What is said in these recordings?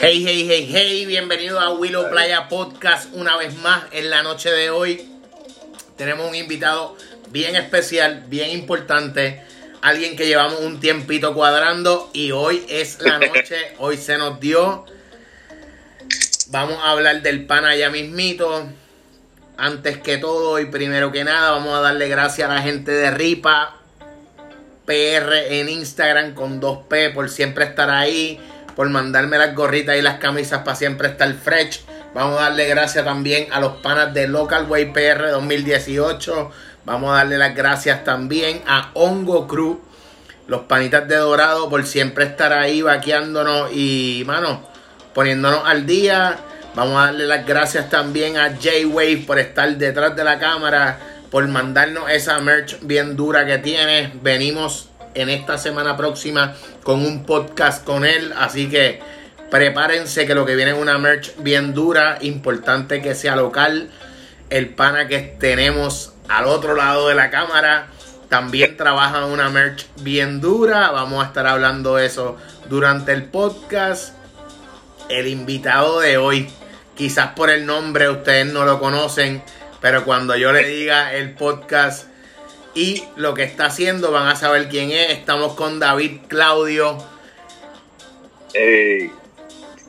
Hey, hey, hey, hey, bienvenido a Willow Playa Podcast una vez más en la noche de hoy. Tenemos un invitado bien especial, bien importante, alguien que llevamos un tiempito cuadrando y hoy es la noche, hoy se nos dio. Vamos a hablar del pana ya mismito. Antes que todo y primero que nada, vamos a darle gracias a la gente de Ripa PR en Instagram con 2P por siempre estar ahí por mandarme las gorritas y las camisas para siempre estar fresh. Vamos a darle gracias también a los panas de Local Way PR 2018. Vamos a darle las gracias también a Hongo Crew, los panitas de Dorado, por siempre estar ahí vaqueándonos y, mano, poniéndonos al día. Vamos a darle las gracias también a J-Wave por estar detrás de la cámara, por mandarnos esa merch bien dura que tiene. Venimos en esta semana próxima con un podcast con él. Así que prepárense que lo que viene es una merch bien dura, importante que sea local. El pana que tenemos al otro lado de la cámara también trabaja una merch bien dura. Vamos a estar hablando de eso durante el podcast. El invitado de hoy, quizás por el nombre ustedes no lo conocen, pero cuando yo le diga el podcast y lo que está haciendo, van a saber quién es. Estamos con David Claudio.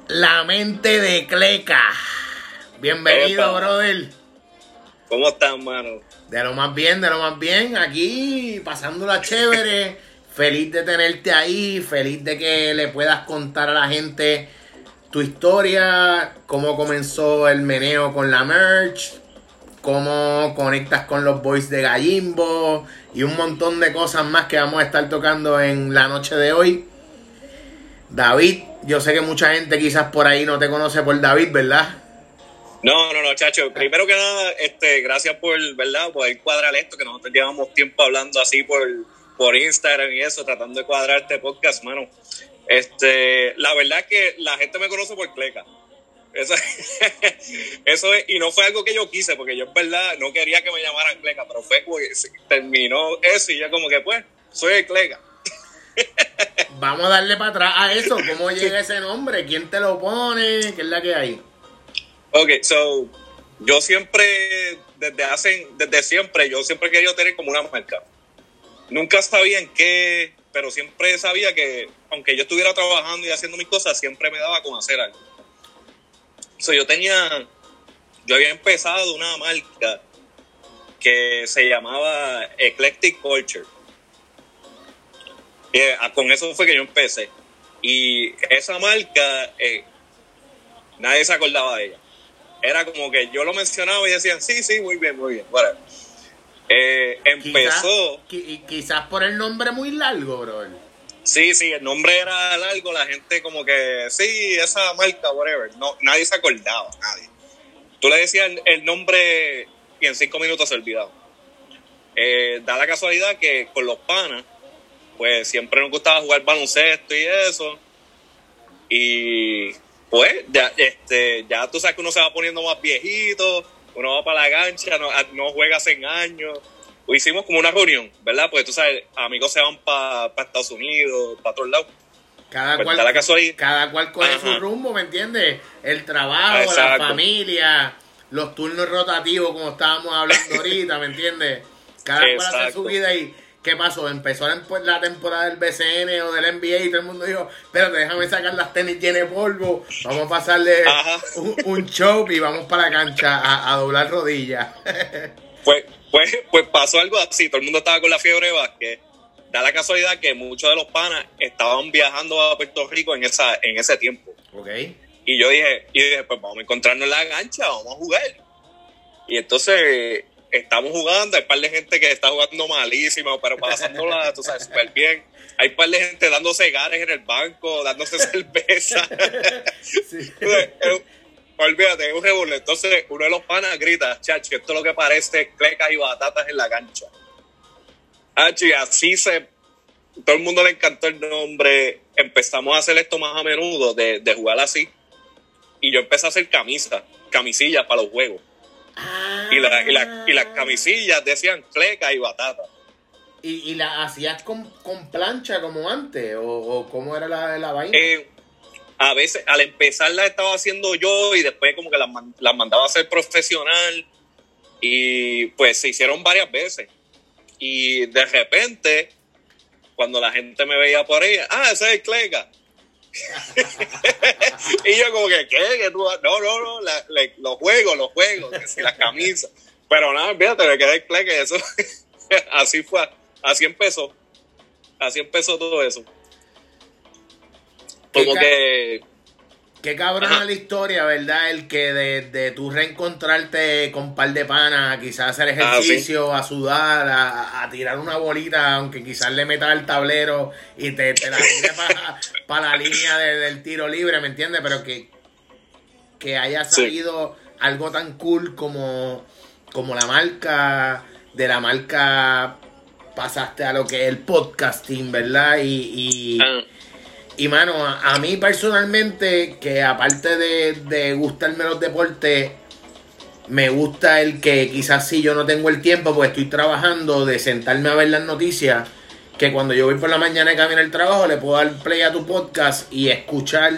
La mente de Cleca. Bienvenido, brother. ¿Cómo estás, mano? De lo más bien, de lo más bien. Aquí, pasándola chévere. feliz de tenerte ahí. Feliz de que le puedas contar a la gente tu historia. Cómo comenzó el meneo con la merch cómo conectas con los boys de Gallimbo y un montón de cosas más que vamos a estar tocando en la noche de hoy. David, yo sé que mucha gente quizás por ahí no te conoce por David, ¿verdad? No, no, no, chacho. Primero que nada, este, gracias por, ¿verdad? Poder cuadrar esto, que nosotros llevamos tiempo hablando así por, por Instagram y eso, tratando de cuadrar este podcast, mano. Este, la verdad es que la gente me conoce por Cleca. Eso, eso es, y no fue algo que yo quise, porque yo en verdad no quería que me llamaran Cleca, pero fue que terminó eso y yo como que pues, soy el Cleca. Vamos a darle para atrás a eso, ¿cómo llega ese nombre? ¿Quién te lo pone? ¿Qué es la que hay? Ok, so, yo siempre, desde hace, desde siempre, yo siempre he querido tener como una marca. Nunca sabía en qué, pero siempre sabía que, aunque yo estuviera trabajando y haciendo mis cosas, siempre me daba con hacer algo yo tenía, yo había empezado una marca que se llamaba Eclectic Culture. Y, eh, con eso fue que yo empecé. Y esa marca, eh, nadie se acordaba de ella. Era como que yo lo mencionaba y decían, sí, sí, muy bien, muy bien. Bueno, eh, empezó. y quizás por el nombre muy largo, bro. Sí, sí, el nombre era largo, la gente como que, sí, esa marca, whatever. No, nadie se acordaba, nadie. Tú le decías el, nombre y en cinco minutos se olvidaba. Eh, da la casualidad que con los panas, pues siempre nos gustaba jugar baloncesto y eso. Y pues ya, este, ya tú sabes que uno se va poniendo más viejito, uno va para la cancha, no, no juega hace años hicimos como una reunión, ¿verdad? Porque tú sabes, amigos se van para Estados Unidos, para todos lados. Cada pues cual, cada cual coge su rumbo, ¿me entiendes? El trabajo, la familia, los turnos rotativos, como estábamos hablando ahorita, ¿me entiendes? Cada cual hace su vida y ¿qué pasó? Empezó la temporada del BCN o del NBA y todo el mundo dijo, espérate, déjame sacar las tenis llenas de polvo, vamos a pasarle un, show y vamos para la cancha a, a doblar rodillas. pues pues, pues pasó algo así, todo el mundo estaba con la fiebre de básquet. Da la casualidad que muchos de los panas estaban viajando a Puerto Rico en, esa, en ese tiempo. Okay. Y yo dije, y dije, pues vamos a encontrarnos en la gancha, vamos a jugar. Y entonces estamos jugando, hay un par de gente que está jugando malísimo, pero pasándola, tú sabes, súper bien. Hay un par de gente dándose gares en el banco, dándose cerveza. sí olvídate, es un revuelo. Entonces, uno de los panas grita, chacho, esto es lo que parece clecas y batatas en la cancha. y así se. Todo el mundo le encantó el nombre. Empezamos a hacer esto más a menudo, de, jugar así. Y yo empecé a hacer camisas, camisillas para los juegos. Y, las camisillas decían cleca y batata. ¿Y, y las hacías con, plancha como antes? ¿O, cómo era la, la vaina? Eh, a veces al empezar las estaba haciendo yo y después como que las, las mandaba a hacer profesional y pues se hicieron varias veces. Y de repente, cuando la gente me veía por ahí, ah, ese es el Clega. y yo como que, ¿qué? tú? No, no, no, los juegos, los juegos, que las camisas. Pero nada, fíjate, me quedé claro que eso, así fue, así empezó. Así empezó todo eso. Como que Qué cabrona la historia, ¿verdad? El que de, de tú reencontrarte con un par de panas, quizás hacer ah, ejercicio, a sudar, a, tirar una bolita, aunque quizás le metas al tablero y te, te la tire para la línea del tiro libre, ¿me entiendes? Pero que, que haya salido algo tan cool como, como la marca, de la marca pasaste a lo que es el podcasting, ¿verdad? Y, y ah. Y mano, a, mí personalmente, que aparte de, de gustarme los deportes, me gusta el que quizás si yo no tengo el tiempo, pues estoy trabajando, de sentarme a ver las noticias, que cuando yo voy por la mañana y camino al trabajo, le puedo dar play a tu podcast y escuchar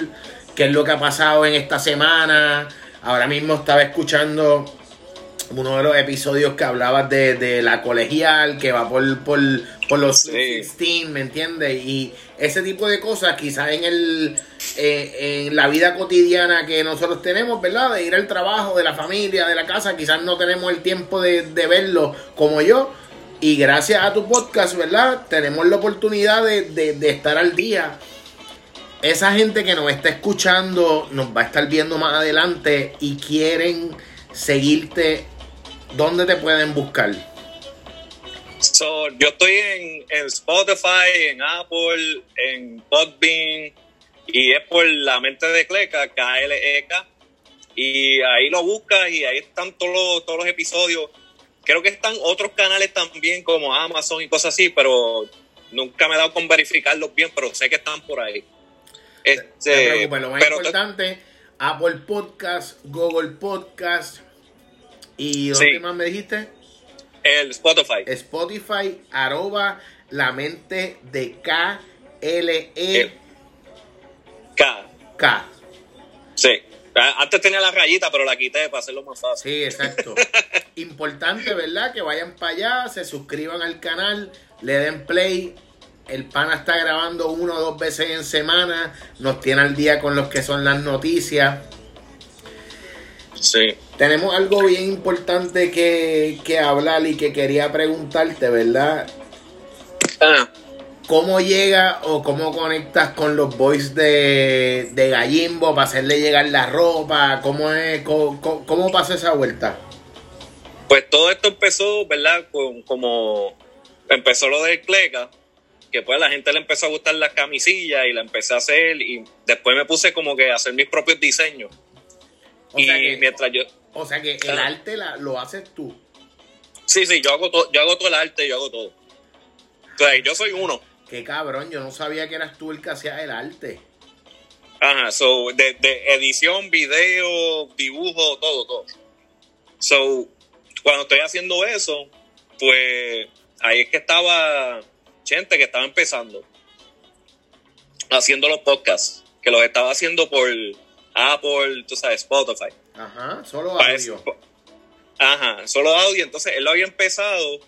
qué es lo que ha pasado en esta semana. Ahora mismo estaba escuchando uno de los episodios que hablabas de, la colegial, que va por, por, por los sí. ¿me entiendes? Y ese tipo de cosas, quizás en el eh, en la vida cotidiana que nosotros tenemos, ¿verdad? De ir al trabajo, de la familia, de la casa, quizás no tenemos el tiempo de, verlo como yo. Y gracias a tu podcast, ¿verdad? Tenemos la oportunidad de, de estar al día. Esa gente que nos está escuchando nos va a estar viendo más adelante y quieren seguirte ¿dónde te pueden buscar? So, yo estoy en, Spotify, en Apple, en Podbean y es por la mente de Cleca, K-L-E-K. Y ahí lo buscas y ahí están todos los, todos los episodios. Creo que están otros canales también como Amazon y cosas así, pero nunca me he dado con verificarlos bien, pero sé que están por ahí. Este, lo más importante, Apple Podcast, Google Podcast, ¿Y dónde más me dijiste? El Spotify. Spotify, arroba la mente de K L E K. K. Sí. Antes tenía la rayita, pero la quité para hacerlo más fácil. Sí, exacto. Importante, ¿verdad? Que vayan para allá, se suscriban al canal, le den play. El pana está grabando uno o dos veces en semana. Nos tiene al día con los que son las noticias. Sí. Tenemos algo bien importante que, hablar y que quería preguntarte, ¿verdad? Ah. ¿Cómo llega o cómo conectas con los boys de, de Gallimbo para hacerle llegar la ropa? ¿Cómo, es, cómo, pasa esa vuelta? Pues todo esto empezó, ¿verdad? Con, como empezó lo del Cleca, que pues a la gente le empezó a gustar las camisillas y la empecé a hacer y después me puse como que a hacer mis propios diseños. O y sea que, mientras yo... O sea que el arte la, lo haces tú. Sí, sí, yo hago, todo, yo hago todo el arte, yo hago todo. Entonces, yo soy uno. Qué cabrón, yo no sabía que eras tú el que hacía el arte. Ajá, so, de, de edición, video, dibujo, todo, todo. So, cuando estoy haciendo eso, pues ahí es que estaba gente que estaba empezando haciendo los podcasts, que los estaba haciendo por Apple, tú sabes, Spotify. Ajá, solo audio. Ajá, solo audio. Entonces él lo había empezado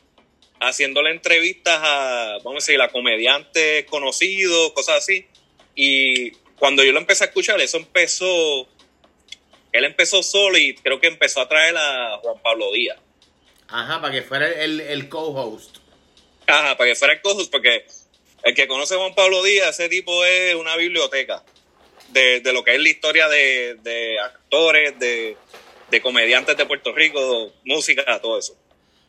haciéndole entrevistas a, vamos a decir, a comediantes conocidos, cosas así. Y cuando yo lo empecé a escuchar, eso empezó, él empezó solo y creo que empezó a traer a Juan Pablo Díaz. Ajá, para que fuera el, el co-host. Ajá, para que fuera el co-host, porque el que conoce a Juan Pablo Díaz, ese tipo es una biblioteca de, lo que es la historia de, actores, de, comediantes de Puerto Rico, música, todo eso.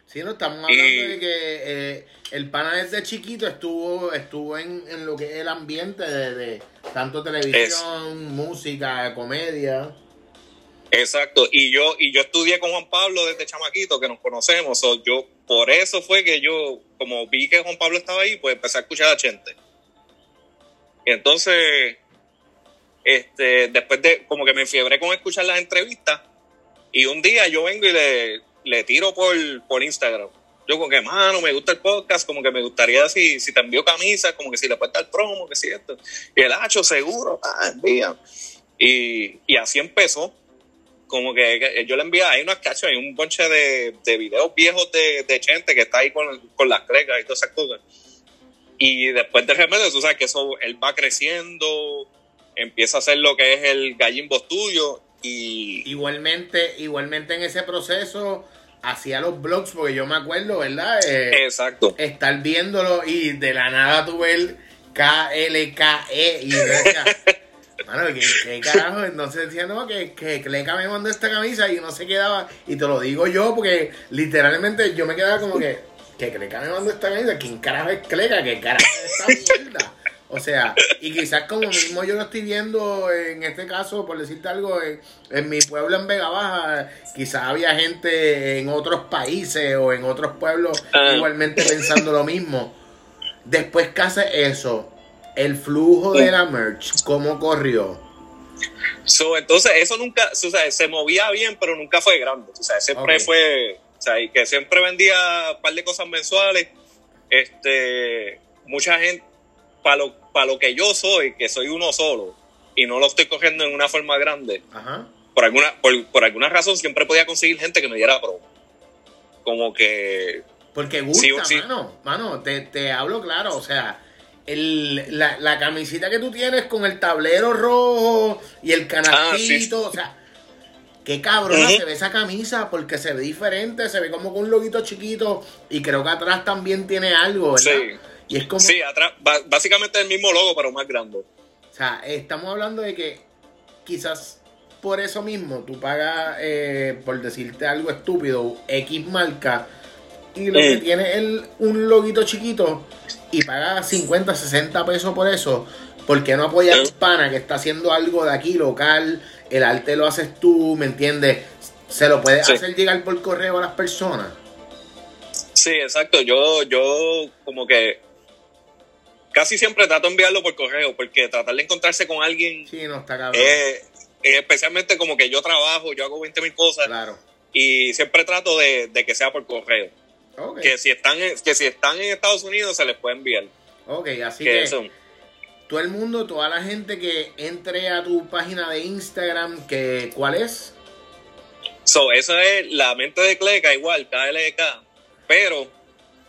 Sí, no estamos hablando de que eh, el pana desde chiquito estuvo estuvo en, lo que es el ambiente de, tanto televisión, música, comedia. Exacto, y yo y yo estudié con Juan Pablo desde chamaquito, que nos conocemos, yo por eso fue que yo, como vi que Juan Pablo estaba ahí, pues empecé a escuchar a Chente. Y entonces, este, después de, como que me fiebré con escuchar las entrevistas, y un día yo vengo y le, le tiro por, por Instagram. yo como que, mano, me gusta el podcast, como que me gustaría si, si te envío camisas, como que si le puedes dar promo, que si esto. Y el hacho, seguro, ah, envía. Y, y así empezó. Como que, yo le envié, hay unas cachas, hay un bonche de, de videos viejos de, de gente que está ahí con, con las crecas y todas esas cosas. Y después de repente, tú sabes que eso, él va creciendo, empieza a hacer lo que es el gallimbo tuyo y... Igualmente, igualmente en ese proceso hacía los blogs, porque yo me acuerdo, ¿verdad? Eh, Exacto. Estar viéndolo y de la nada tuve el KLKE y mano, ¿qué, ¿qué, carajo? Entonces decía, no, que, que Cleca me mandó esta camisa y uno se quedaba, y te lo digo yo, porque literalmente yo me quedaba como que, que Cleca me mandó esta camisa, ¿quién carajo es Cleca? ¿Qué carajo es esta mierda? O sea, y quizás como mismo yo lo estoy viendo en este caso, por decirte algo, en, en, mi pueblo en Vega Baja, quizás había gente en otros países o en otros pueblos uh. igualmente pensando lo mismo. Después que hace eso, el flujo de la merch, ¿cómo corrió? So, entonces, eso nunca, o sea, se movía bien, pero nunca fue grande. O sea, siempre okay. fue, o sea, y que siempre vendía un par de cosas mensuales. Este, mucha gente, para lo, para lo que yo soy, que soy uno solo, y no lo estoy cogiendo en una forma grande, Ajá. Por, alguna, por, por, alguna razón siempre podía conseguir gente que me diera promo. Como que... Porque gusta, sí, sí. mano. Mano, te, te, hablo claro, o sea... El, la, la, camisita que tú tienes con el tablero rojo y el canastito, ah, sí. o sea, qué cabrona uh -huh. se ve esa camisa porque se ve diferente, se ve como con un loguito chiquito y creo que atrás también tiene algo, ¿verdad? Sí. Y es como... Sí, atrás, básicamente el mismo logo, pero más grande. O sea, estamos hablando de que quizás por eso mismo tú pagas, eh, por decirte algo estúpido, X marca y lo eh. que tiene es un loguito chiquito y pagas 50, 60 pesos por eso. ¿Por qué no apoyar a un pana que está haciendo algo de aquí local? El arte lo haces tú, ¿me entiendes? Se lo puedes sí. hacer llegar por correo a las personas. Sí, exacto. Yo, yo como que casi siempre trato de enviarlo por correo, porque tratar de encontrarse con alguien. Sí, no está cabrón. Eh, especialmente como que yo trabajo, yo hago 20 mil cosas. Claro. Y siempre trato de, de que sea por correo. Okay. Que, si están en, que si están en Estados Unidos se les puede enviar. Ok, así que, que eso. todo el mundo, toda la gente que entre a tu página de Instagram, que ¿cuál es? So, esa es la mente de Cleca, igual, KLK. Pero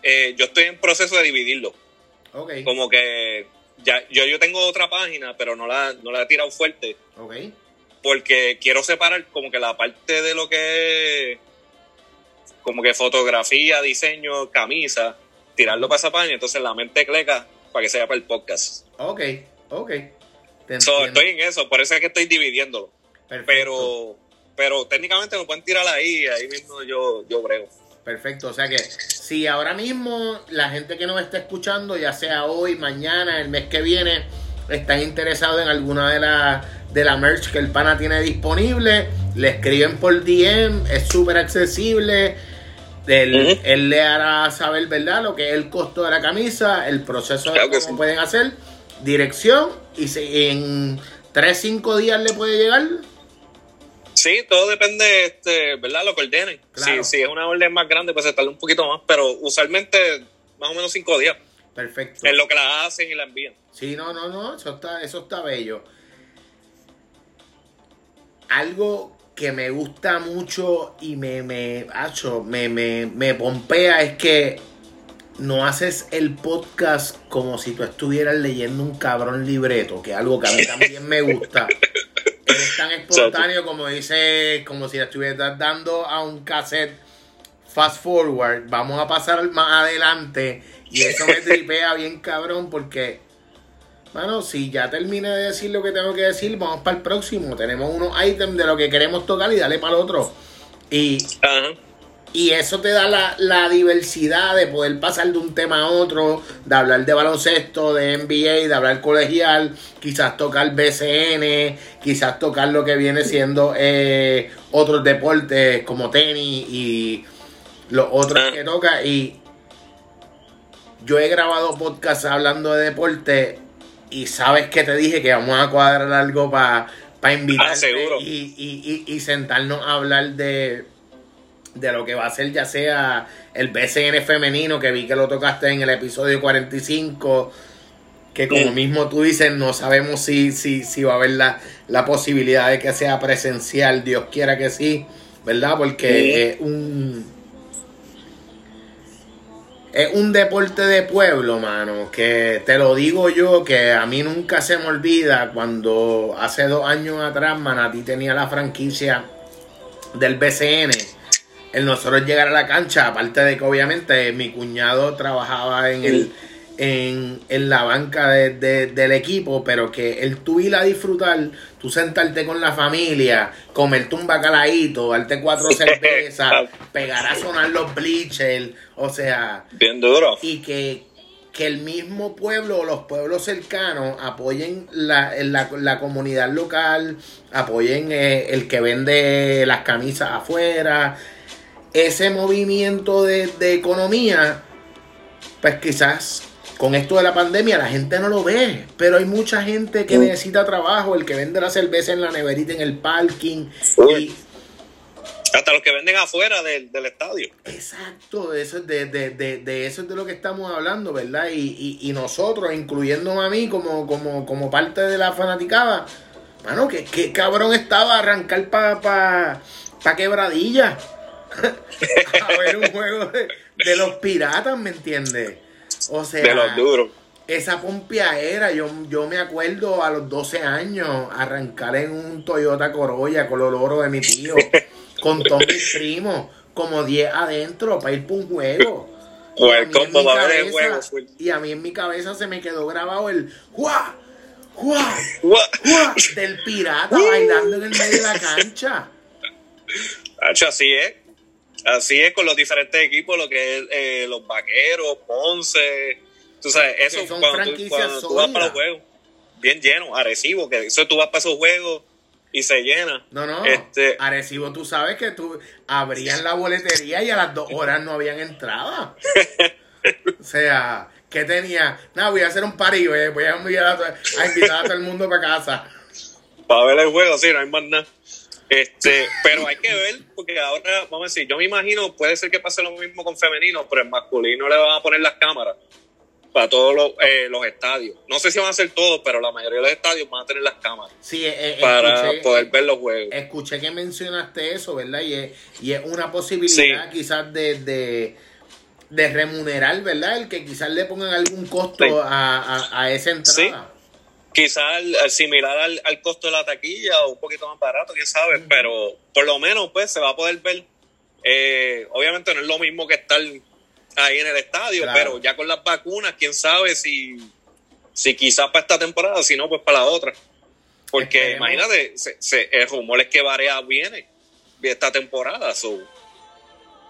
eh, yo estoy en proceso de dividirlo. Okay. Como que ya, yo, yo tengo otra página, pero no la, no la he tirado fuerte. Okay. Porque quiero separar como que la parte de lo que es como que fotografía, diseño, camisa, tirarlo para esa página, entonces la mente cleca para que sea para el podcast. Ok, ok. So, estoy en eso, por eso es que estoy dividiéndolo. Perfecto. Pero, pero técnicamente lo pueden tirar ahí, ahí mismo yo, yo brego. Perfecto, o sea que si ahora mismo la gente que nos está escuchando, ya sea hoy, mañana, el mes que viene, están interesados en alguna de las de la merch que el pana tiene disponible, le escriben por DM, es súper accesible. Él, uh -huh. él, le hará saber, ¿verdad? Lo que es el costo de la camisa, el proceso de cómo sí. pueden hacer, dirección, y si en 3-5 días le puede llegar. Sí, todo depende, este, ¿verdad? Lo que ordenen. Claro. Si, si, es una orden más grande, pues se tarda un poquito más, pero usualmente más o menos 5 días. Perfecto. En lo que la hacen y la envían. Sí, no, no, no, eso está, eso está bello. Algo que me gusta mucho y me, me, acho, me, me, me pompea es que no haces el podcast como si tú estuvieras leyendo un cabrón libreto, que es algo que a mí también me gusta. Eres tan espontáneo como dice, como si le estuvieras dando a un cassette fast forward. Vamos a pasar más adelante. Y eso me tripea bien cabrón porque Mano, si ya terminé de decir lo que tengo que decir, vamos para el próximo. Tenemos unos ítems de lo que queremos tocar y dale para el otro. Y, uh -huh. Y eso te da la, la, diversidad de poder pasar de un tema a otro, de hablar de baloncesto, de NBA, de hablar colegial, quizás tocar BCN, quizás tocar lo que viene siendo eh, otros deportes como tenis y los otros que toca. Y yo he grabado podcasts hablando de deporte y sabes que te dije que vamos a cuadrar algo para pa invitarte ah, y, y, y, y, sentarnos a hablar de, de lo que va a ser ya sea el BCN femenino, que vi que lo tocaste en el episodio 45, que como mismo tú dices, no sabemos si, si, si va a haber la, la posibilidad de que sea presencial, Dios quiera que sí, ¿verdad? Porque es un... Es un deporte de pueblo, mano, que te lo digo yo, que a mí nunca se me olvida cuando hace dos años atrás Manatí tenía la franquicia del BCN el nosotros llegar a la cancha, aparte de que obviamente mi cuñado trabajaba en el en, la banca del equipo, pero que el tú ir a disfrutar, tú sentarte con la familia, comerte un bacalaíto, darte cuatro cervezas, pegar a sonar los bleachers, o sea, bien duro. Y que, que el mismo pueblo o los pueblos cercanos apoyen la, la, comunidad local, apoyen eh, el que vende las camisas afuera, ese movimiento de, economía, pues quizás con esto de la pandemia la gente no lo ve, pero hay mucha gente que mm. necesita trabajo, el que vende la cerveza en la neverita, en el parking. Hasta los que venden afuera del, estadio. Exacto, eso es de, de, eso es de lo que estamos hablando, ¿verdad? Y, nosotros, incluyéndome a mí como, como, como parte de la fanaticada, mano, que, cabrón estaba arrancar para pa, pa quebradilla. A ver un juego de, los piratas, ¿me entiendes? O sea, de los duros. Esa era yo, yo me acuerdo a los 12 años arrancar en un Toyota Corolla con el oro de mi tío, con todos mis primos, como 10 adentro para ir por un juego. Y a mí en mi cabeza se me quedó grabado el ¡Juá! ¡Juá! ¡Juá! del pirata bailando en el medio de la cancha. así es. Así es con los diferentes equipos, lo que es eh, los vaqueros, Ponce. Tú sabes, eso cuando, tú, vas para los juegos, bien lleno, Arecibo, que eso tú vas para esos juegos y se llena. No, no. Este, Arecibo, tú sabes que tú abrían la boletería y a las dos horas no habían entrada. o sea, ¿qué tenía? Nada, voy a hacer un party, voy a, invitar a todo el mundo para casa. Para ver el juego, sí, no hay más nada. Este, pero hay que ver, porque ahora, vamos a decir, yo me imagino, puede ser que pase lo mismo con femenino, pero en masculino le van a poner las cámaras para todos los, eh, los estadios. No sé si van a ser todos, pero la mayoría de los estadios van a tener las cámaras. Sí, eh, eh, para poder ver los juegos. Escuché que mencionaste eso, ¿verdad? Y es, y es una posibilidad quizás de, de, de, remunerar, ¿verdad? El que quizás le pongan algún costo a, a, a, esa entrada quizás similar al, al, costo de la taquilla o un poquito más barato, quién sabe, pero por lo menos pues se va a poder ver. Eh, obviamente no es lo mismo que estar ahí en el estadio, pero ya con las vacunas, quién sabe si, si quizás para esta temporada, si no, pues para la otra. Porque imagínate, se, el rumor es que Varea viene esta temporada,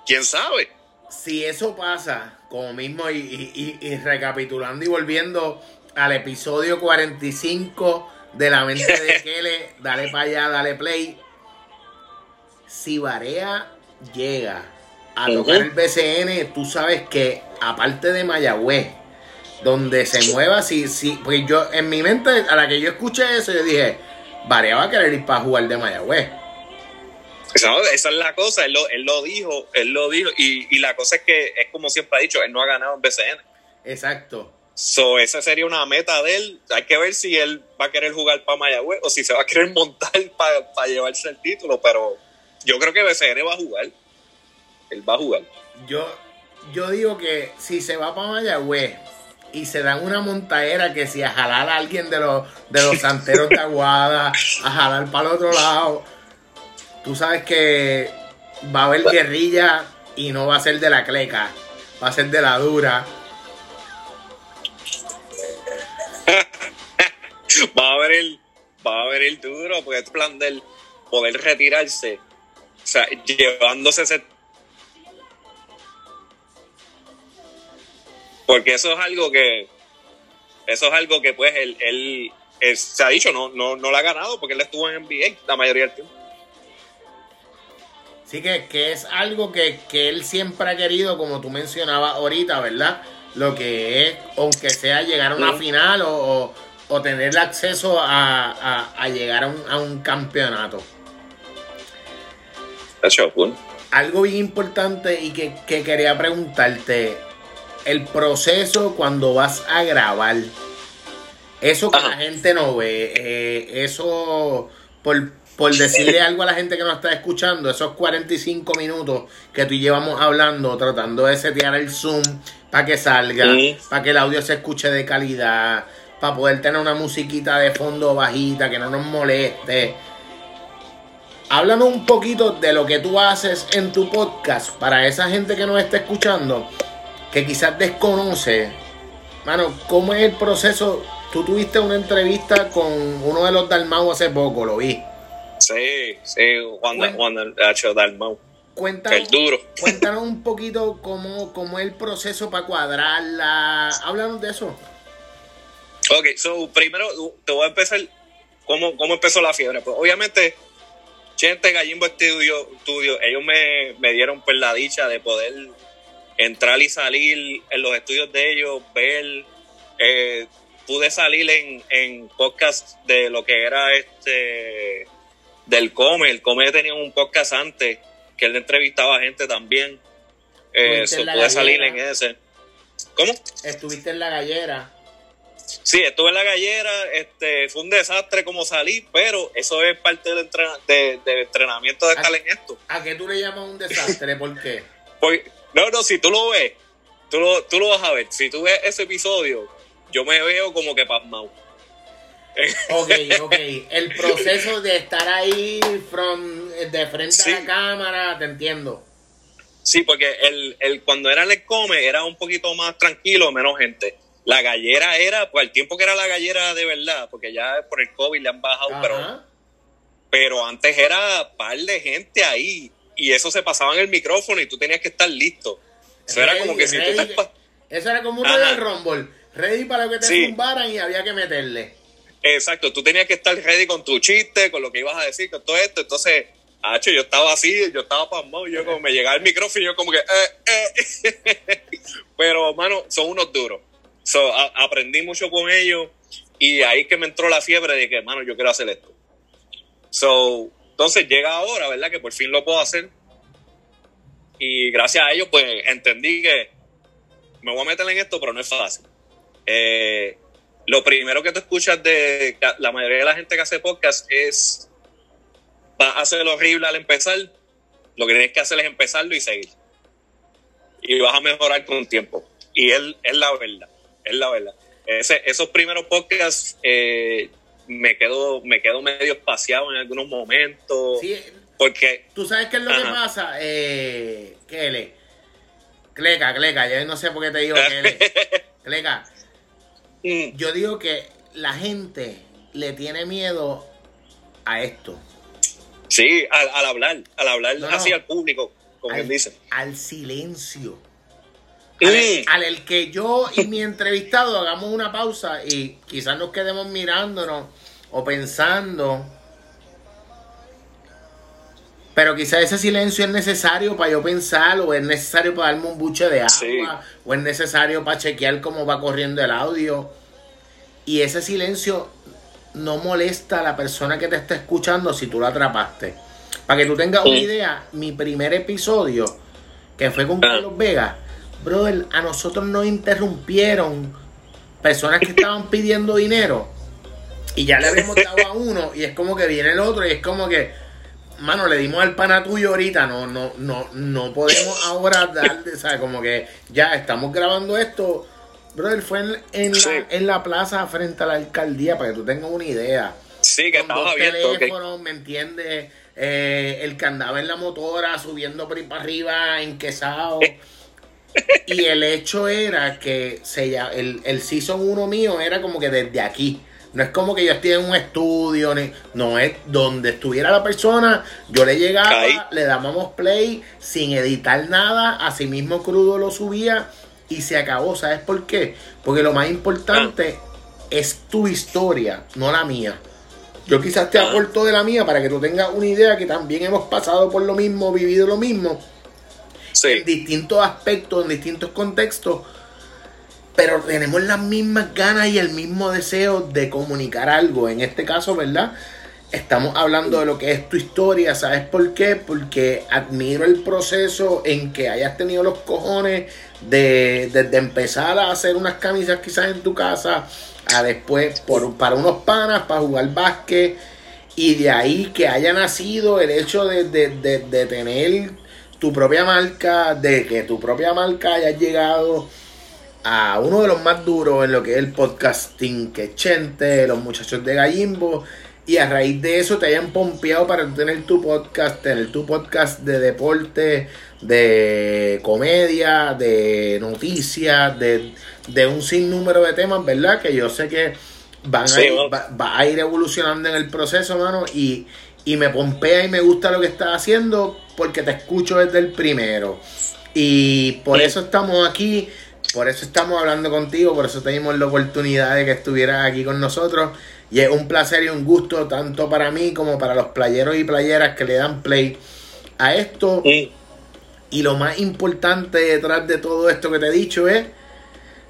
quién sabe. Si eso pasa, como mismo, y, y recapitulando y volviendo al episodio 45 de La Mente de Kele. Dale para allá, dale play. Si Barea llega a tocar el BCN, tú sabes que aparte de Mayagüez, donde se mueva, si, si, pues yo en mi mente, a la que yo escuché eso, yo dije, Barea va a querer ir para jugar de Mayagüez. Esa, es la cosa, él lo, él lo dijo, él lo dijo, y, y la cosa es que es como siempre ha dicho, él no ha ganado en BCN. Exacto. So, esa sería una meta de él. Hay que ver si él va a querer jugar para Mayagüez o si se va a querer montar para llevarse el título. Pero yo creo que BCN va a jugar. Él va a jugar. Yo, yo digo que si se va para Mayagüez y se dan una montadera que si a jalar a alguien de los, de los santeros de Aguada, a jalar para el otro lado, tú sabes que va a haber guerrilla y no va a ser de la cleca, va a ser de la dura va a el, va a el duro, porque es plan del poder retirarse, o sea, llevándose ese porque eso es algo que eso es algo que pues él, él, se ha dicho no, no, no lo ha ganado porque él estuvo en NBA la mayoría del tiempo. Sí que, que es algo que, que, él siempre ha querido como tú mencionabas ahorita verdad lo que es aunque sea llegar a una final o, o tener acceso a, llegar a un, campeonato. algo bien importante y que, que quería preguntarte, el proceso cuando vas a grabar, eso que Ajá. la gente no ve, eh, eso por, por decirle algo a la gente que nos está escuchando, esos 45 minutos que tú llevamos hablando, tratando de setear el zoom para que salga, para que el audio se escuche de calidad, para poder tener una musiquita de fondo bajita que no nos moleste. Háblanos un poquito de lo que tú haces en tu podcast para esa gente que nos está escuchando, que quizás desconoce. Mano, ¿cómo es el proceso? Tú tuviste una entrevista con uno de los Dalmau hace poco, lo vi. Sí, sí, Juan, Bueno. Juan H. Dalmau. Cuéntanos, El duro. cuéntanos un poquito cómo, cómo es el proceso para cuadrarla. Háblanos de eso. Ok, so primero te voy a empezar cómo, cómo empezó la fiebre. Pues obviamente, Chente Gallimbo Studio, Studio ellos me, me dieron pues la dicha de poder entrar y salir en los estudios de ellos, ver, eh, pude salir en, en podcast de lo que era este del Come, el Come tenía un podcast antes que él entrevistaba a gente también. Eh, so, pude salir en ese. ¿Cómo? Estuviste en la gallera. Sí, estuve en la gallera, este, fue un desastre como salí, pero eso es parte del, de- del entrenamiento de estar en esto. ¿A qué tú le llamas un desastre? ¿Por qué? Pues, no, no, si tú lo ves, tú lo, tú lo vas a ver. Si tú ves ese episodio, yo me veo como que pasmado. Ok, ok. El proceso de estar ahí from, de frente Sí. a la cámara, te entiendo. Sí, porque el, el, cuando era el come era un poquito más tranquilo, menos gente. La gallera era, pues el tiempo que era la gallera de verdad, porque ya por el COVID le han bajado, pero Ajá. pero antes era par de gente ahí y eso se pasaba en el micrófono y tú tenías que estar listo. Eso era como que si tú te... Eso era como un. Royal Rumble. Ready para que te Sí. zumbaran y había que meterle. Exacto, tú tenías que estar ready con tu chiste, con lo que ibas a decir, con todo esto. Entonces, hacho, yo estaba así, yo estaba pasmado, yo como me llegaba el micrófono y yo como que... eh, eh. Pero, mano, son unos duros. So, aprendí mucho con ellos y ahí que me entró la fiebre de que, mano, yo quiero hacer esto. So, entonces llega ahora, ¿verdad? Que por fin lo puedo hacer. Y gracias a ellos, pues entendí que me voy a meter en esto, pero no es fácil. Eh, lo primero que tú escuchas de la mayoría de la gente que hace podcast es va a hacer horrible al empezar. Lo que tienes que hacer es empezarlo y seguir. Y vas a mejorar con tiempo. Y es, es la verdad. Es la verdad. Ese- esos primeros podcasts eh, me quedo me quedo medio espaciado en algunos momentos. Sí, Porque ¿Tú sabes qué es lo que pasa? Eh, Kele. Cleca, Cleca, yo no sé por qué te digo Kele. Cleca, mm, yo digo que la gente le tiene miedo a esto. sí, al, al hablar, al hablar No, no. así al público, como al, él dice. al silencio. Mm. Al, el que yo y mi entrevistado hagamos una pausa y quizás nos quedemos mirándonos o pensando. Pero quizás ese silencio es necesario para yo pensar, o es necesario para darme un buche de agua, Sí. o es necesario para chequear cómo va corriendo el audio. Y ese silencio no molesta a la persona que te está escuchando si tú lo atrapaste. Para que tú tengas una idea, mi primer episodio, que fue con Ah. Carlos Vega, brother, a nosotros nos interrumpieron personas que estaban pidiendo dinero y ya le habíamos dado a uno y es como que viene el otro y es como que, mano, le dimos al pana tuyo ahorita, no, no, no, no podemos ahora darle, o sea, como que ya estamos grabando esto. Brother, fue en, en Sí. la, en la plaza frente a la alcaldía, para que tú tengas una idea. Sí, que dos abierto. teléfonos, ¿me entiendes? Eh, el que andaba en la motora subiendo por ahí para arriba, enquesado. Y el hecho era que se, el, el Season 1 mío era como que desde aquí. No es como que yo estoy en un estudio, ni- no es donde estuviera la persona, yo le llegaba, le dábamos play sin editar nada, así mismo crudo lo subía y se acabó. ¿Sabes por qué? Porque lo más importante es tu historia, no la mía. Yo quizás te Ah. aporto de la mía para que tú tengas una idea que también hemos pasado por lo mismo, vivido lo mismo, En distintos aspectos, en distintos contextos, pero tenemos las mismas ganas y el mismo deseo de comunicar algo. En este caso, ¿verdad? estamos hablando de lo que es tu historia, ¿sabes por qué? Porque admiro el proceso en que hayas tenido los cojones de, de empezar a hacer unas camisas quizás en tu casa, a después por, para unos panas, para jugar básquet, y de ahí que haya nacido el hecho de, de tener tu propia marca, de que tu propia marca haya llegado a uno de los más duros en lo que es el podcasting, que es Chente, los muchachos de Gallimbo, y a raíz de eso te hayan pompeado para tener tu podcast, tener tu podcast de deporte, de comedia, de noticias, de, de un sinnúmero de temas, ¿verdad? Que yo sé que van a ir, va, a ir evolucionando en el proceso, mano, y, y me pompea y me gusta lo que estás haciendo porque te escucho desde el primero. Y por eso estamos aquí, por eso estamos hablando contigo, por eso tenemos la oportunidad de que estuvieras aquí con nosotros. Y es un placer y un gusto tanto para mí como para los playeros y playeras que le dan play a esto. Y lo más importante detrás de todo esto que te he dicho es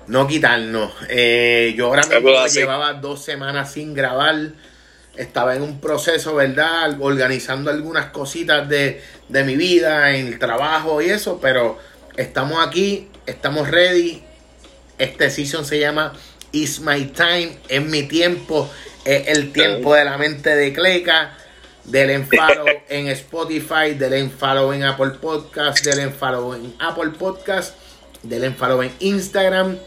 no quitarnos. Eh, yo ahora mismo llevaba dos semanas sin grabar. Estaba en un proceso, ¿verdad? Organizando algunas cositas de, de mi vida, en el trabajo y eso. Pero estamos aquí, estamos ready. Este season se llama It's My Time. Es mi tiempo. Es el tiempo de la mente de Cleca. Del enfado en Spotify, del enfado en Apple Podcast, del enfado en Apple Podcast, del enfado en Instagram.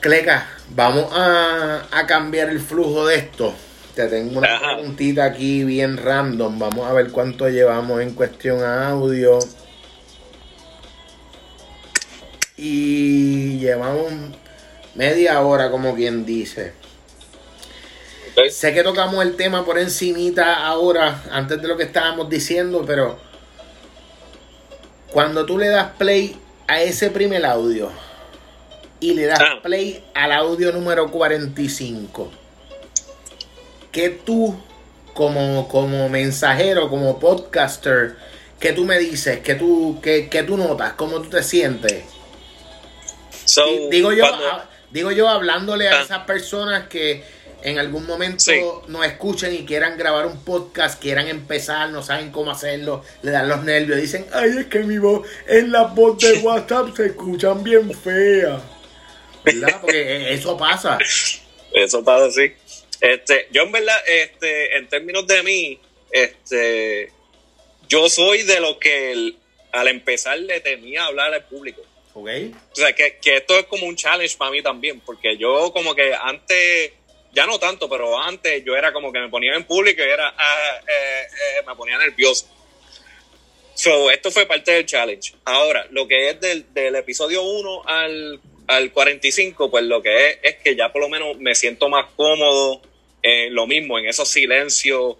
Cleca, vamos a, cambiar el flujo de esto. Te tengo una preguntita aquí bien random. Vamos a ver cuánto llevamos en cuestión a audio. Y llevamos media hora, como quien dice. Sé que tocamos el tema por encimita ahora, antes de lo que estábamos diciendo, pero cuando tú le das play a ese primer audio y le das ah. play al audio número 45, que tú como, como mensajero, como podcaster, que tú me dices, que tú, que, tú notas, cómo tú te sientes? digo yo, digo yo hablándole a ah. esas personas que en algún momento nos escuchen y quieran grabar un podcast, quieran empezar, no saben cómo hacerlo, le dan los nervios, dicen, ay, es que mi voz en la voz de WhatsApp se escuchan bien feas. ¿Verdad? Porque eso pasa. Eso pasa, sí. Este, yo en verdad, este, en términos de mí, este, yo soy de lo que al empezar le temía hablar al público. Okay. O sea, que, que esto es como un challenge para mí también, porque yo como que antes ya no tanto, pero antes yo era como que me ponía en público y era, ah, eh, eh, me ponía nervioso. So, esto fue parte del challenge. Ahora, lo que es del, del episodio 1 al, al 45, pues lo que es es que ya por lo menos me siento más cómodo en lo mismo, en esos silencios,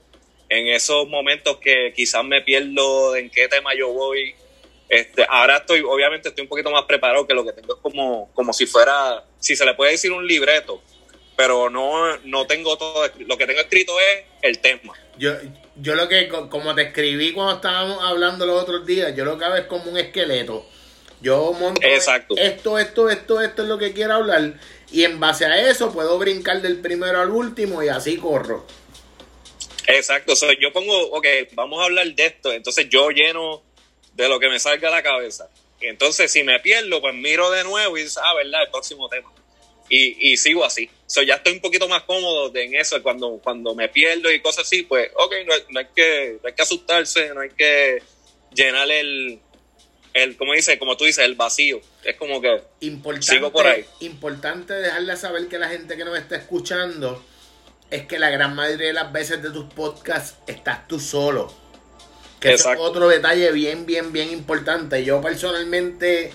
en esos momentos que quizás me pierdo en qué tema yo voy. Este, ahora estoy, obviamente estoy un poquito más preparado que lo que tengo es como, como si fuera, si se le puede decir un libreto pero no, no tengo todo, lo que tengo escrito es el tema. Yo, yo lo que, como te escribí cuando estábamos hablando los otros días, yo lo que hago es como un esqueleto. Yo monto Exacto. esto, esto, esto, esto es lo que quiero hablar. Y en base a eso puedo brincar del primero al último y así corro. Exacto. So, yo pongo, ok, vamos a hablar de esto. Entonces yo lleno de lo que me salga a la cabeza. Y entonces si me pierdo, pues miro de nuevo y dices, ah, verdad, el próximo tema y, y sigo así. So, ya estoy un poquito más cómodo en eso. Cuando, cuando me pierdo y cosas así, pues, ok, no, hay, que, hay que asustarse, no hay que llenar el, el, como dice, como tú dices, el vacío. Es como que importante, sigo por ahí. Importante dejarle saber que la gente que nos está escuchando es que la gran mayoría de las veces de tus podcasts estás tú solo. Que es otro detalle bien, bien, bien importante. Yo personalmente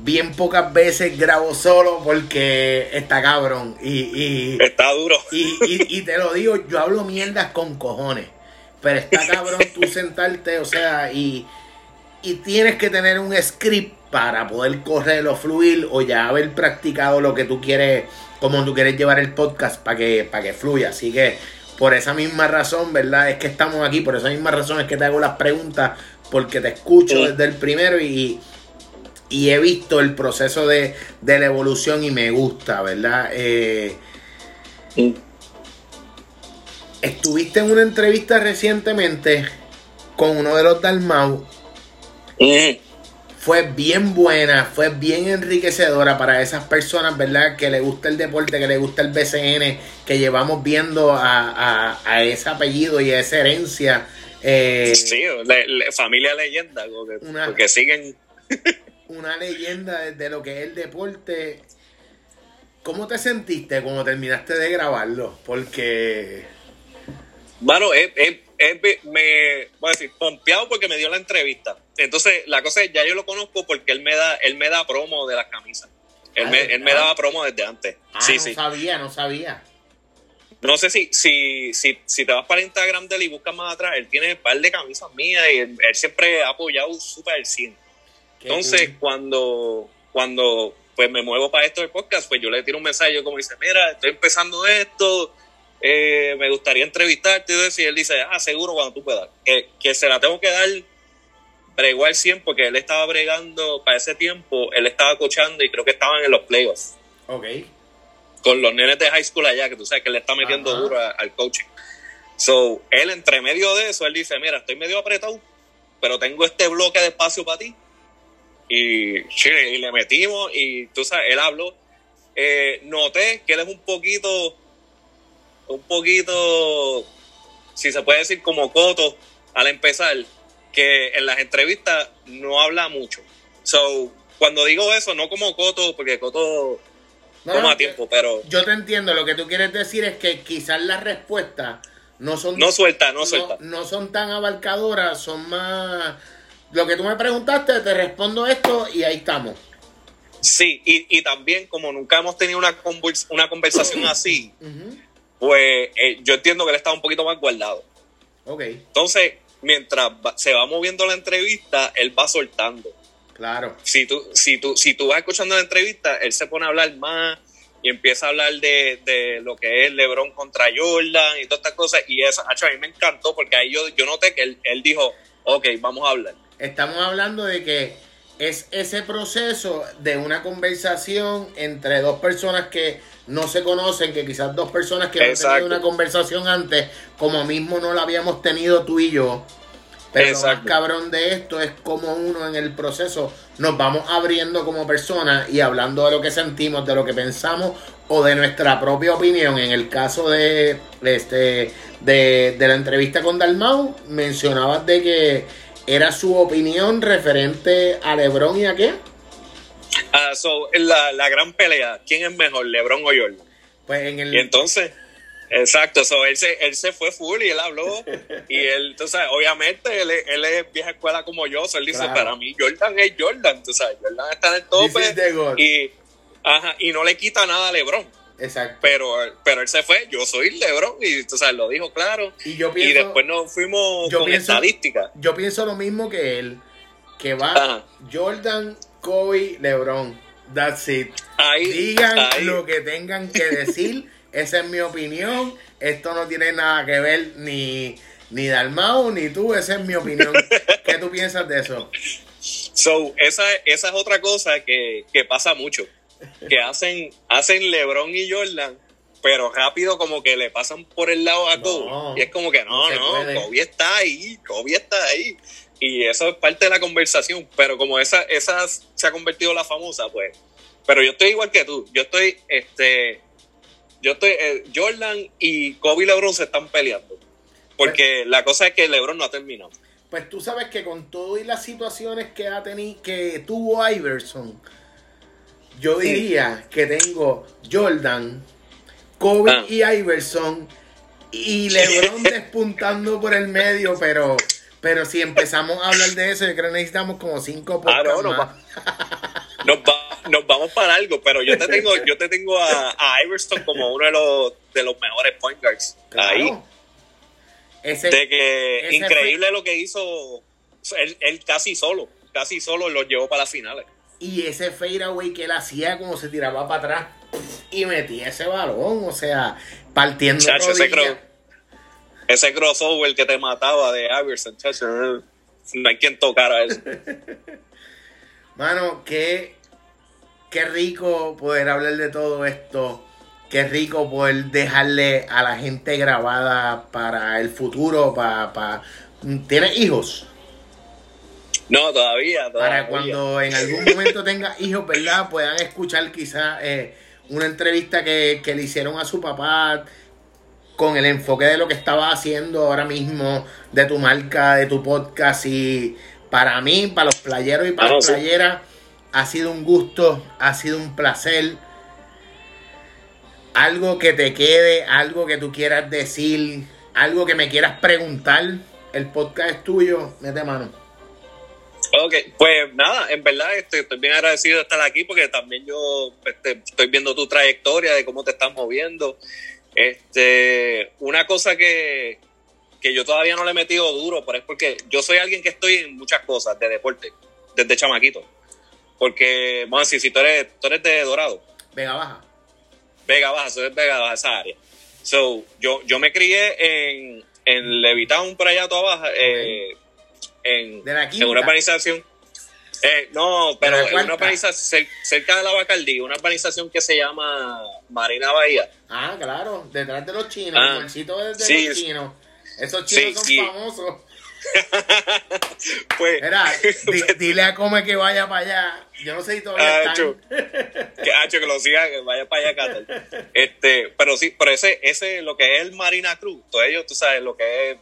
bien pocas veces grabo solo porque está cabrón. Y, está duro. Y, te lo digo, yo hablo mierdas con cojones. Pero está cabrón tú sentarte, o sea, y, y tienes que tener un script para poder correr o fluir o ya haber practicado lo que tú quieres, como tú quieres llevar el podcast para que, para que fluya. Así que por esa misma razón, ¿verdad? Es que estamos aquí, por esa misma razón es que te hago las preguntas, porque te escucho desde el primero y y he visto el proceso de, la evolución y me gusta, ¿verdad? Eh, estuviste en una entrevista recientemente con uno de los Dalmau. Fue bien buena, fue bien enriquecedora para esas personas, ¿verdad? Que le gusta el deporte, que le gusta el BCN, que llevamos viendo a, ese apellido y a esa herencia. Eh, sí, familia leyenda, porque, siguen. una leyenda de lo que es el deporte. ¿Cómo te sentiste cuando terminaste de grabarlo? Porque. Bueno, es, me voy a decir, pompeado porque me dio la entrevista. Entonces, la cosa es, ya yo lo conozco porque él me da, él me da promo de las camisas. Él, me, él me daba promo desde antes. Ah, sí, no sabía, no sabía. No sé si, si, si, si te vas para Instagram de él y buscas más atrás, él tiene un par de camisas mías y él, siempre ha apoyado súper el cine. Entonces, cuando, cuando pues me muevo para esto del podcast, pues yo le tiro un mensaje, como dice, mira, estoy empezando esto, eh, me gustaría entrevistarte y él dice, ah, seguro cuando tú puedas, que, que se la tengo que dar bregó al 100 porque él estaba bregando para ese tiempo, él estaba coachando y creo que estaban en los playoffs. Ok. Con los nenes de high school allá, que tú sabes que le está metiendo duro al coaching. So, él entre medio de eso, él dice, mira, estoy medio apretado, pero tengo este bloque de espacio para ti. Y, y le metimos y tú sabes, él habló. Eh, noté que él es un poquito un poquito, si se puede decir, como Coto al empezar, que en las entrevistas no habla mucho. So, cuando digo eso, no como Coto, porque Coto toma tiempo, pero... Yo te entiendo, lo que tú quieres decir es que quizás las respuestas no son... No suelta, no suelta. No, son tan abarcadoras, son más... Lo que tú me preguntaste, te respondo esto y ahí estamos. Sí, y, y también como nunca hemos tenido una, una conversación así, pues eh, yo entiendo que él está un poquito más guardado. Ok. Entonces, mientras se va moviendo la entrevista, él va soltando. Claro. Si tú, si tú, si tú vas escuchando la entrevista, él se pone a hablar más y empieza a hablar de, lo que es LeBron contra Jordan y todas estas cosas. Y eso, a mí me encantó porque ahí yo, yo noté que él, él dijo, ok, vamos a hablar. Estamos hablando de que es ese proceso de una conversación entre dos personas que no se conocen, que quizás dos personas que han tenido una conversación antes, como mismo no la habíamos tenido tú y yo. Pero lo más cabrón de esto es como uno en el proceso nos vamos abriendo como personas y hablando de lo que sentimos, de lo que pensamos o de nuestra propia opinión. En el caso de este de, de la entrevista con Dalmau, mencionabas de que era su opinión referente a LeBron y a qué? Ah, so, la, la, gran pelea, ¿quién es mejor, LeBron o Jordan? Pues en el... Y entonces, exacto, so, él, se, él se fue full y él habló. y él, entonces, obviamente, él, él, es vieja escuela como yo. So él dice, para mí, Jordan es Jordan. Tú sabes, Jordan está en el tope. Y, ajá, y no le quita nada a LeBron. Exacto. Pero, pero él se fue, yo soy LeBron, y tú sabes, lo dijo claro. Y, yo pienso, y después nos fuimos con estadística. Yo pienso lo mismo que él, que va Jordan Kobe, LeBron. That's it. Digan lo que tengan que decir. Esa es mi opinión. Esto no tiene nada que ver ni, ni Dalmau ni tú. Esa es mi opinión. ¿Qué tú piensas de eso? So, esa, esa es otra cosa que, pasa mucho. Que hacen, hacen LeBron y Jordan pero rápido como que le pasan por el lado a Kobe. y es como que no, no, no Kobe está ahí, Kobe está ahí. Y eso es parte de la conversación, pero como esa, esa se ha convertido en la famosa, pues. Pero yo estoy igual que tú. Yo estoy, este, yo estoy, eh, Jordan y Kobe y LeBron se están peleando. Porque pues- la cosa es que LeBron no ha terminado. Pues tú sabes que con todo y las situaciones que ha tenido, que tuvo Iverson, yo diría que tengo Jordan, Kobe ah. y Iverson y LeBron despuntando por el medio, pero pero si empezamos a hablar de eso, yo creo que necesitamos como cinco ah, podcasts más. nos, vamos para algo, pero yo te tengo, yo te tengo a, a Iverson como uno de los, de los mejores point guards. Ahí. de que increíble lo que hizo él, casi solo, casi solo lo llevó para las finales. Y ese fadeaway que él hacía como se tiraba para atrás y metía ese balón, o sea, partiendo Chacho, ese crossover que te mataba de Iverson, no hay quien tocara eso. Mano, qué, qué rico poder hablar de todo esto qué rico poder dejarle a la gente grabada para el futuro, para... ¿Tienes hijos? No, todavía, todavía. Para cuando en algún momento tenga hijos, ¿verdad? Puedan escuchar quizás eh, una entrevista que, que le hicieron a su papá con el enfoque de lo que estaba haciendo ahora mismo, de tu marca, de tu podcast. Y para mí, para los playeros y para las playeras, ha sido un gusto, ha sido un placer. Algo que te quede, algo que tú quieras decir, algo que me quieras preguntar. El podcast es tuyo, mete mano. Ok, pues nada, en verdad este, estoy bien agradecido de estar aquí porque también yo este, estoy viendo tu trayectoria de cómo te estás moviendo. Este, una cosa que, que yo todavía no le he metido duro, pero es porque yo soy alguien que estoy en muchas cosas de deporte, desde chamaquito. Porque, vamos a decir, si tú eres, tú eres de Dorado. Vega Baja. Vega Baja, soy de Vega Baja, esa área. So, yo, yo me crié en, en Levitown, por allá toda baja, eh, en, en una urbanización. Eh, no, pero en una urbanización cerca de la Bacardí, una urbanización que se llama Marina Bahía. Ah, claro, detrás de los chinos, ah, el de, sí, los chinos. Esos chinos son famosos. pues, Mira, dile a Come que vaya para allá. Yo no sé si todavía están. que, hacho, que lo siga, que vaya para allá, Este, pero sí, pero ese, ese, lo que es el Marina Cruz, todo ello, tú sabes, lo que es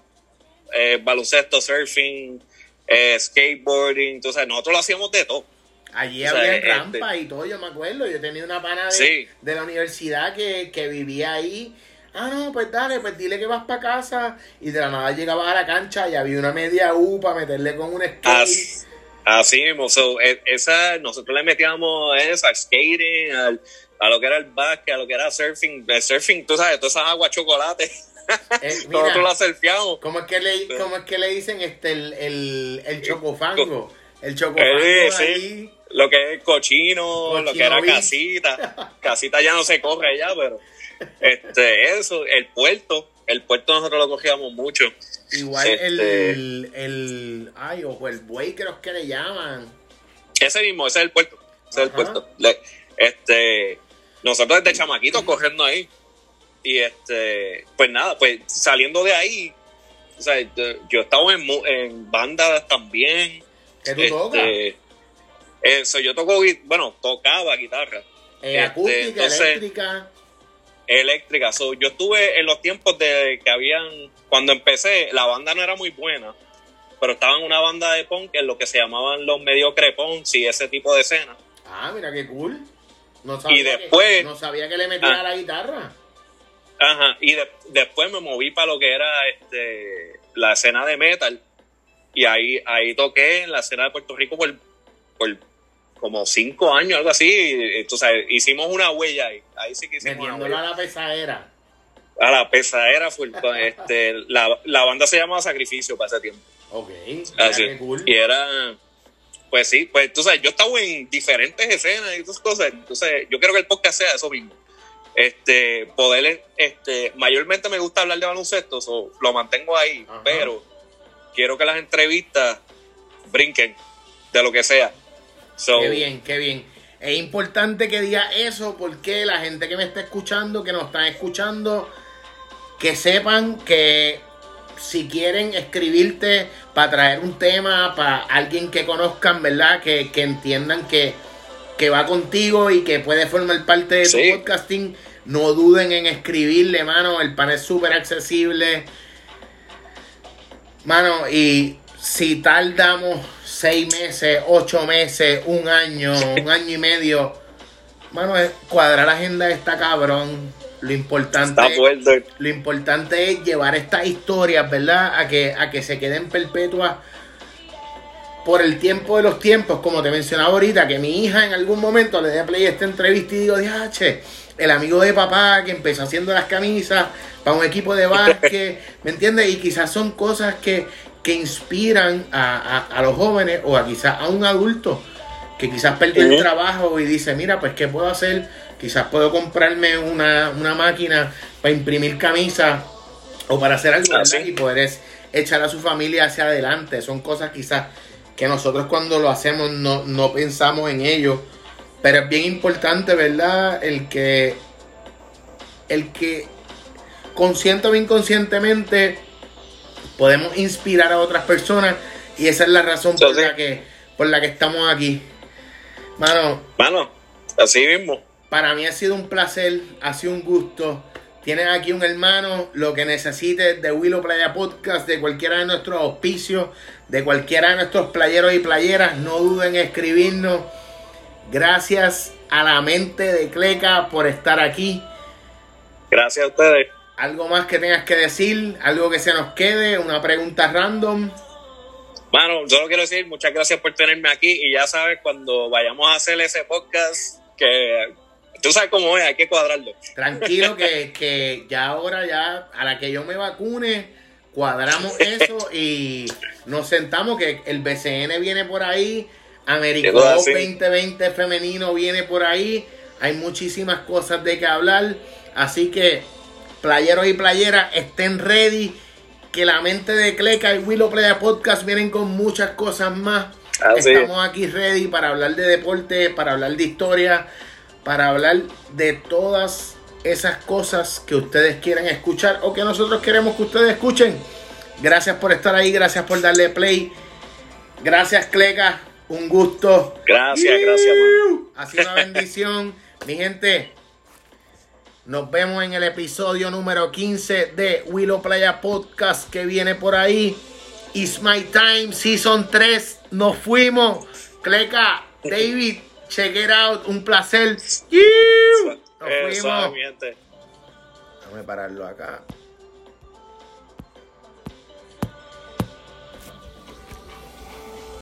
eh, baloncesto, surfing, eh, skateboarding, sabes, nosotros lo hacíamos de todo. Allí había este rampa y todo, yo me acuerdo. Yo tenía una pana de, de la universidad que, que vivía ahí ah, no, pues dale, pues dile que vas para casa. Y de la nada llegabas a la cancha y había una media U para meterle con un skate. Así, mismo, e, esa, nosotros le metíamos eso, al skating, al, a lo que era el básquet, a lo que era surfing. El surfing, tú sabes, todas esas aguas chocolate. Eh, nosotros la surfeamos. ¿cómo es, que le, ¿Cómo es que le dicen este, el, el, el chocofango? El chocofango eh, ahí. Lo que es cochino, lo que era casita. Casita ya no se corre ya, pero este, eso, el puerto, el puerto nosotros lo cogíamos mucho. Igual el, este, el, ay, o el buey creo que le llaman. Ese mismo, ese es el puerto, ese es el puerto. este, nosotros desde chamaquitos corriendo ahí. Y este, pues nada, pues saliendo de ahí, o sea, yo, estaba en, en bandas también. ¿Qué tú tocas? Este, eso, yo toco, bueno, tocaba guitarra. Eh, acústica, eléctrica eléctrica. yo estuve en los tiempos de que habían, cuando empecé, la banda no era muy buena, pero estaba en una banda de punk en lo que se llamaban los mediocre punks y ese tipo de escena. Ah, mira qué cool. No sabía y después, que, no sabía que le metía ah. la guitarra. Ajá, y después me moví para lo que era este la escena de metal. Y ahí, ahí toqué en la escena de Puerto Rico por, por como cinco años, algo así. Entonces, hicimos una huella ahí. Ahí sí que hicimos una huella. a la pesadera. A la pesadera fue, este, la, la, banda se llamaba Sacrificio para ese tiempo. Ok. Así. Cool. Y era, pues sí, pues tú sabes, yo estaba en diferentes escenas y esas cosas. Entonces, yo creo que el podcast sea eso mismo. Este, poder, este, mayormente me gusta hablar de baloncesto, o lo mantengo ahí, pero quiero que las entrevistas brinquen de lo que sea qué bien, qué bien. Es importante que diga eso porque la gente que me está escuchando, que nos están escuchando, que sepan que si quieren escribirte para traer un tema, para alguien que conozcan, ¿verdad? Que, entiendan que, que, va contigo y que puede formar parte de tu podcasting, no duden en escribirle, mano. El pan es súper accesible. Mano, y si tardamos seis meses, ocho meses, un año, un año y medio. Mano, cuadrar la agenda está cabrón. Lo importante, lo importante es llevar estas historias, ¿verdad? A que, a que se queden perpetuas por el tiempo de los tiempos, como te mencionaba ahorita, que mi hija en algún momento le dé play a esta entrevista y digo, che, el amigo de papá que empezó haciendo las camisas para un equipo de básquet, ¿me entiendes? Y quizás son cosas que, que inspiran a, los jóvenes o a quizás a un adulto que quizás perdió el trabajo y dice, mira, pues ¿qué puedo hacer? Quizás puedo comprarme una, máquina para imprimir camisas o para hacer algo así y poder echar a su familia hacia adelante. Son cosas quizás que nosotros cuando lo hacemos no, no pensamos en ello. Pero es bien importante, ¿verdad? El que el que consciente o inconscientemente podemos inspirar a otras personas y esa es la razón por la que por la que estamos aquí. Mano, mano, así mismo. Para mí ha sido un placer, ha sido un gusto. Tienes aquí un hermano, lo que necesites de Willow Playa Podcast, de cualquiera de nuestros auspicios, de cualquiera de nuestros playeros y playeras, no duden en escribirnos. Gracias a la mente de Cleca por estar aquí. Gracias a ustedes. ¿Algo más que tengas que decir? ¿Algo que se nos quede? ¿Una pregunta random? Mano, solo quiero decir muchas gracias por tenerme aquí y ya sabes, cuando vayamos a hacer ese podcast, que tú sabes cómo es, hay que cuadrarlo. Tranquilo, que, que ya ahora, ya a la que yo me vacune, cuadramos eso y nos sentamos, que el BCN viene por ahí, Américo 2020 femenino viene por ahí, hay muchísimas cosas de que hablar, así que playeros y playeras estén ready que la mente de Cleca y Willow Playa Podcast vienen con muchas cosas más. Estamos aquí ready para hablar de deporte, para hablar de historia, para hablar de todas esas cosas que ustedes quieren escuchar o que nosotros queremos que ustedes escuchen. Gracias por estar ahí, gracias por darle play. Gracias, Cleca. Un gusto. Gracias, gracias. Ha sido una bendición. Mi gente, nos vemos en el episodio número 15 de Willow Playa Podcast que viene por ahí. It's My Time Season 3. Nos fuimos. Cleca, David, check it out. Un placer. Nos fuimos. Déjame pararlo acá.